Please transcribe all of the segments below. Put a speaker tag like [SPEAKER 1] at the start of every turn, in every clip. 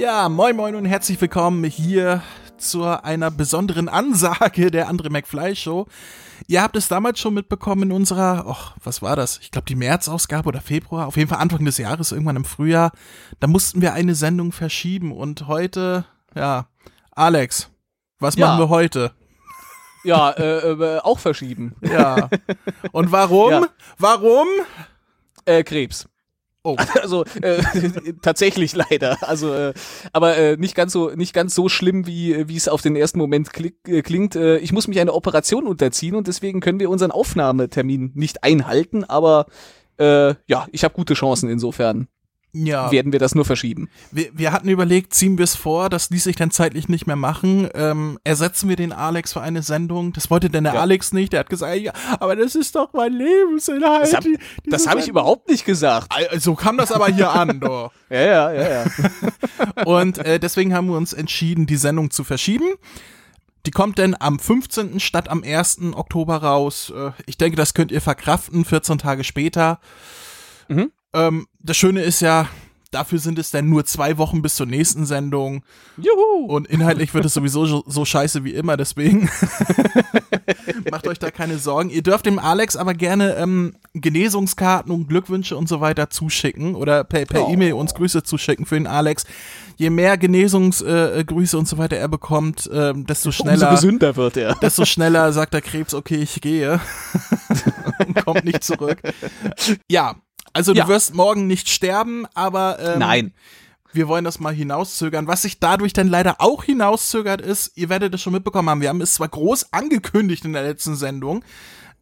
[SPEAKER 1] Ja, moin moin und herzlich willkommen hier zu einer besonderen Ansage der Andre McFly Show. Ihr habt es damals schon mitbekommen in unserer, ach, was war das? Ich glaube die März-Ausgabe oder Februar, auf jeden Fall Anfang des Jahres, irgendwann im Frühjahr. Da mussten wir eine Sendung verschieben und heute, ja, Alex, was
[SPEAKER 2] Ja.
[SPEAKER 1] machen wir heute?
[SPEAKER 2] Ja, äh, äh, auch verschieben.
[SPEAKER 1] Ja. Und warum?
[SPEAKER 2] Ja.
[SPEAKER 1] Warum?
[SPEAKER 2] Äh, Krebs.
[SPEAKER 1] Oh.
[SPEAKER 2] Also äh, tatsächlich leider. Also, äh, aber äh, nicht ganz so nicht ganz so schlimm wie wie es auf den ersten Moment klick, äh, klingt. Äh, ich muss mich einer Operation unterziehen und deswegen können wir unseren Aufnahmetermin nicht einhalten. Aber äh, ja, ich habe gute Chancen. Insofern
[SPEAKER 1] Ja.
[SPEAKER 2] werden wir das nur verschieben.
[SPEAKER 1] Wir, wir hatten überlegt, ziehen wir es vor, das ließ sich dann zeitlich nicht mehr machen. Ähm, ersetzen wir den Alex für eine Sendung. Das wollte denn der
[SPEAKER 2] Ja.
[SPEAKER 1] Alex nicht. Der hat gesagt, ja, aber das ist doch mein Lebensinhalt.
[SPEAKER 2] Das hab- habe ich
[SPEAKER 1] Sendung.
[SPEAKER 2] überhaupt nicht gesagt.
[SPEAKER 1] So kam das aber hier an, doch.
[SPEAKER 2] Ja, ja, ja, ja.
[SPEAKER 1] Und äh, deswegen haben wir uns entschieden, die Sendung zu verschieben. Die kommt dann am 15. statt am 1. Oktober raus. Äh, ich denke, das könnt ihr verkraften, 14 Tage später.
[SPEAKER 2] Mhm.
[SPEAKER 1] Ähm, das Schöne ist ja, dafür sind es dann nur zwei Wochen bis zur nächsten Sendung.
[SPEAKER 2] Juhu.
[SPEAKER 1] Und inhaltlich wird es sowieso so, so scheiße wie immer, deswegen macht euch da keine Sorgen. Ihr dürft dem Alex aber gerne ähm, Genesungskarten und Glückwünsche und so weiter zuschicken oder per, per
[SPEAKER 2] Oh.
[SPEAKER 1] E-Mail uns Grüße zuschicken für den Alex. Je mehr Genesungsgrüße äh, Grüße und so weiter er bekommt, ähm, desto
[SPEAKER 2] Umso
[SPEAKER 1] schneller,
[SPEAKER 2] gesünder wird er.
[SPEAKER 1] desto schneller sagt der Krebs, okay, ich gehe und kommt nicht zurück. Ja, also du
[SPEAKER 2] Ja.
[SPEAKER 1] wirst morgen nicht sterben, aber ähm,
[SPEAKER 2] Nein.
[SPEAKER 1] wir wollen das mal hinauszögern. Was sich dadurch dann leider auch hinauszögert ist, ihr werdet es schon mitbekommen haben, wir haben es zwar groß angekündigt in der letzten Sendung,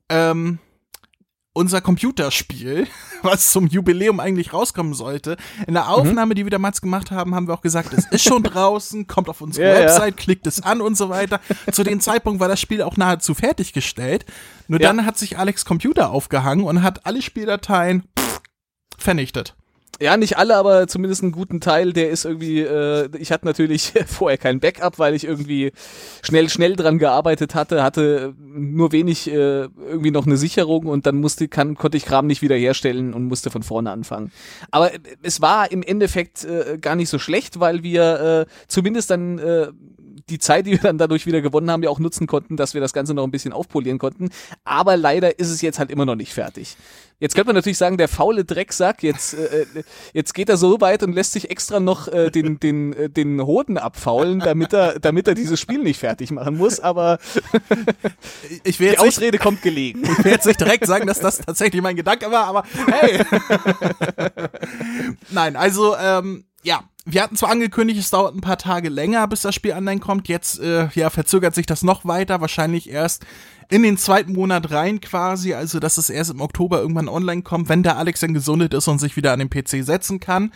[SPEAKER 1] ähm, unser Computerspiel, was zum Jubiläum eigentlich rauskommen sollte. In
[SPEAKER 2] Mhm.
[SPEAKER 1] der Aufnahme, die wir damals gemacht haben, haben wir auch gesagt, es ist schon draußen, kommt auf unsere
[SPEAKER 2] Ja, ja.
[SPEAKER 1] Website, klickt es an und so weiter. Zu dem Zeitpunkt war das Spiel auch nahezu fertiggestellt. Nur
[SPEAKER 2] Ja.
[SPEAKER 1] dann hat sich Alex Computer aufgehangen und hat alle Spieldateien vernichtet.
[SPEAKER 2] Ja, nicht alle, aber zumindest einen guten Teil. Der ist irgendwie, äh, ich hatte natürlich vorher kein Backup, weil ich irgendwie schnell, schnell dran gearbeitet hatte, hatte nur wenig äh, irgendwie noch eine Sicherung und dann musste, kann, konnte ich Kram nicht wiederherstellen und musste von vorne anfangen. Aber äh, es war im Endeffekt äh, gar nicht so schlecht, weil wir äh, zumindest dann äh, die Zeit, die wir dann dadurch wieder gewonnen haben, ja auch nutzen konnten, dass wir das Ganze noch ein bisschen aufpolieren konnten. Aber leider ist es jetzt halt immer noch nicht fertig. Jetzt könnte man natürlich sagen, der faule Drecksack, jetzt, äh, jetzt geht er so weit und lässt sich extra noch äh, den, den, äh, den Hoden abfaulen, damit er, damit er dieses Spiel nicht fertig machen muss, aber
[SPEAKER 1] Ich will
[SPEAKER 2] die
[SPEAKER 1] jetzt nicht
[SPEAKER 2] Ausrede kommt gelegen.
[SPEAKER 1] Ich will jetzt nicht direkt sagen, dass das tatsächlich mein Gedanke war, aber hey. Nein, also ähm, ja, wir hatten zwar angekündigt, es dauert ein paar Tage länger, bis das Spiel online kommt. Jetzt äh, ja verzögert sich das noch weiter, wahrscheinlich erst in den zweiten Monat rein quasi, also dass es erst im Oktober irgendwann online kommt, wenn der Alex dann gesundet ist und sich wieder an den PC setzen kann.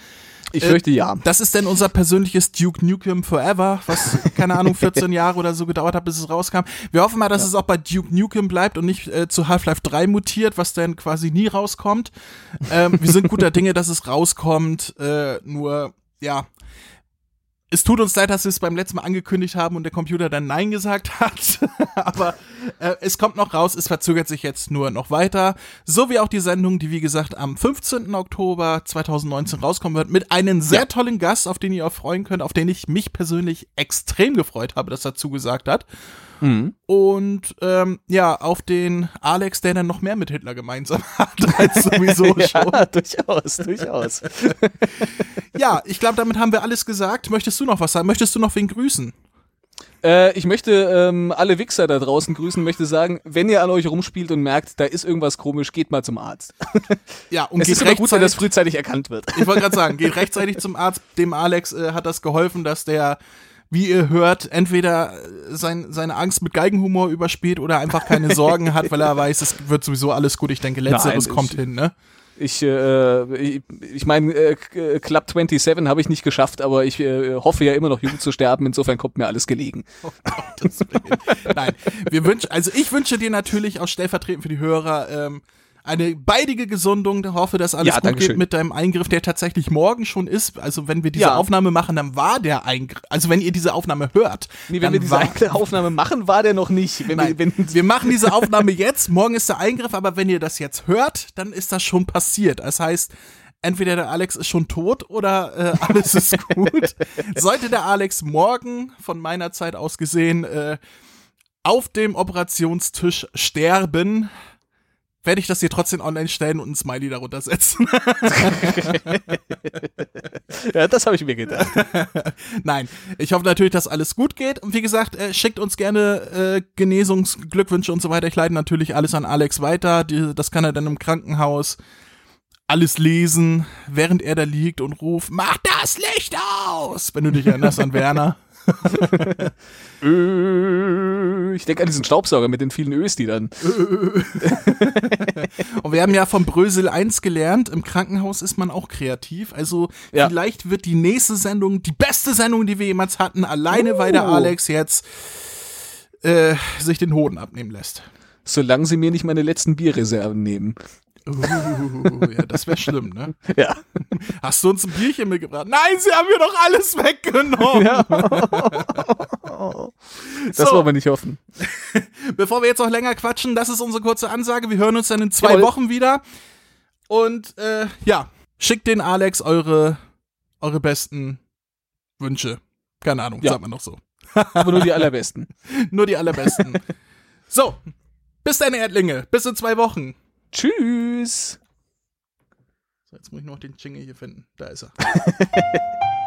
[SPEAKER 2] Ich fürchte ja.
[SPEAKER 1] Das ist denn unser persönliches Duke Nukem Forever, was, keine Ahnung, 14 Jahre oder so gedauert hat, bis es rauskam. Wir hoffen mal, dass es auch bei Duke Nukem bleibt und nicht äh, zu Half-Life 3 mutiert, was dann quasi nie rauskommt. Ähm, wir sind guter Dinge, dass es rauskommt, äh, nur, ja. Es tut uns leid, dass wir es beim letzten Mal angekündigt haben und der Computer dann Nein gesagt hat. Aber äh, es kommt noch raus, es verzögert sich jetzt nur noch weiter. So wie auch die Sendung, die wie gesagt am 15. Oktober 2019 rauskommen wird, mit einem sehr
[SPEAKER 2] Ja.
[SPEAKER 1] tollen Gast, auf den ihr auch freuen könnt, auf den ich mich persönlich extrem gefreut habe, dass er zugesagt hat.
[SPEAKER 2] Mhm.
[SPEAKER 1] Und ähm, ja, auf den Alex, der dann noch mehr mit Hitler gemeinsam hat, als sowieso schon.
[SPEAKER 2] Ja, durchaus, durchaus.
[SPEAKER 1] Ja, ich glaube, damit haben wir alles gesagt. Möchtest du noch was sagen? Möchtest du noch wen grüßen?
[SPEAKER 2] Äh, ich möchte ähm, alle Wichser da draußen grüßen, möchte sagen, wenn ihr an euch rumspielt und merkt, da ist irgendwas komisch, geht mal zum Arzt.
[SPEAKER 1] Ja, und
[SPEAKER 2] Es
[SPEAKER 1] geht
[SPEAKER 2] ist immer gut, wenn das
[SPEAKER 1] rechtzeitig-
[SPEAKER 2] frühzeitig erkannt wird.
[SPEAKER 1] Ich wollte gerade sagen, geht rechtzeitig zum Arzt. Dem Alex äh, hat das geholfen, dass der, wie ihr hört, entweder sein, seine Angst mit Geigenhumor überspielt oder einfach keine Sorgen hat, weil er weiß, es wird sowieso alles gut. Ich denke, letzteres
[SPEAKER 2] Nein,
[SPEAKER 1] kommt
[SPEAKER 2] ich-
[SPEAKER 1] hin, ne?
[SPEAKER 2] Ich, äh, ich, ich meine, äh, Club 27 habe ich nicht geschafft, aber ich äh, hoffe ja immer noch jung zu sterben, insofern kommt mir alles gelegen.
[SPEAKER 1] Oh Willen. Nein, wir wünschen, also ich wünsche dir natürlich auch stellvertretend für die Hörer ähm, eine baldige Gesundung. Hoffe, dass alles
[SPEAKER 2] Ja,
[SPEAKER 1] gut geht mit deinem Eingriff, der tatsächlich morgen schon ist. Also wenn wir diese
[SPEAKER 2] Ja.
[SPEAKER 1] Aufnahme machen, dann war der Eingriff. Also wenn ihr diese Aufnahme hört,
[SPEAKER 2] Nee, wenn wir diese Aufnahme machen, war der noch nicht. Wenn
[SPEAKER 1] Nein,
[SPEAKER 2] wir, wenn,
[SPEAKER 1] wir machen diese Aufnahme jetzt, morgen ist der Eingriff, aber wenn ihr das jetzt hört, dann ist das schon passiert. Das heißt, entweder der Alex ist schon tot oder äh, alles ist gut. Sollte der Alex morgen von meiner Zeit aus gesehen äh, auf dem Operationstisch sterben, werde ich das hier trotzdem online stellen und ein Smiley darunter setzen.
[SPEAKER 2] ja, das habe ich mir gedacht.
[SPEAKER 1] Nein, ich hoffe natürlich, dass alles gut geht. Und wie gesagt, äh, schickt uns gerne äh, Genesungsglückwünsche und so weiter. Ich leite natürlich alles an Alex weiter. Die, das kann er dann im Krankenhaus alles lesen, während er da liegt und ruft, mach das Licht aus, wenn du dich erinnerst an Werner.
[SPEAKER 2] Ich denke an diesen Staubsauger mit den vielen Ös, die dann.
[SPEAKER 1] Und wir haben ja von Brösel 1 gelernt, im Krankenhaus ist man auch kreativ. Also ja. vielleicht wird die nächste Sendung die beste Sendung, die wir jemals hatten, alleine oh. weil der oh. Alex jetzt äh, sich den Hoden abnehmen lässt.
[SPEAKER 2] Solange sie mir nicht meine letzten Bierreserven nehmen.
[SPEAKER 1] Uh, ja, das wäre schlimm, ne?
[SPEAKER 2] Ja.
[SPEAKER 1] Hast du uns ein Bierchen mitgebracht? Nein, sie haben mir doch alles weggenommen. Ja.
[SPEAKER 2] Das so. wollen wir nicht hoffen.
[SPEAKER 1] Bevor wir jetzt noch länger quatschen, das ist unsere kurze Ansage. Wir hören uns dann in zwei Jawohl. Wochen wieder. Und äh, ja, schickt den Alex eure, eure besten Wünsche. Keine Ahnung, ja. sagt man noch so.
[SPEAKER 2] Aber nur die allerbesten.
[SPEAKER 1] nur die allerbesten. so, bis dann, Erdlinge. Bis in zwei Wochen.
[SPEAKER 2] Tschüss.
[SPEAKER 1] So, jetzt muss ich noch den Jingle hier finden. Da ist er.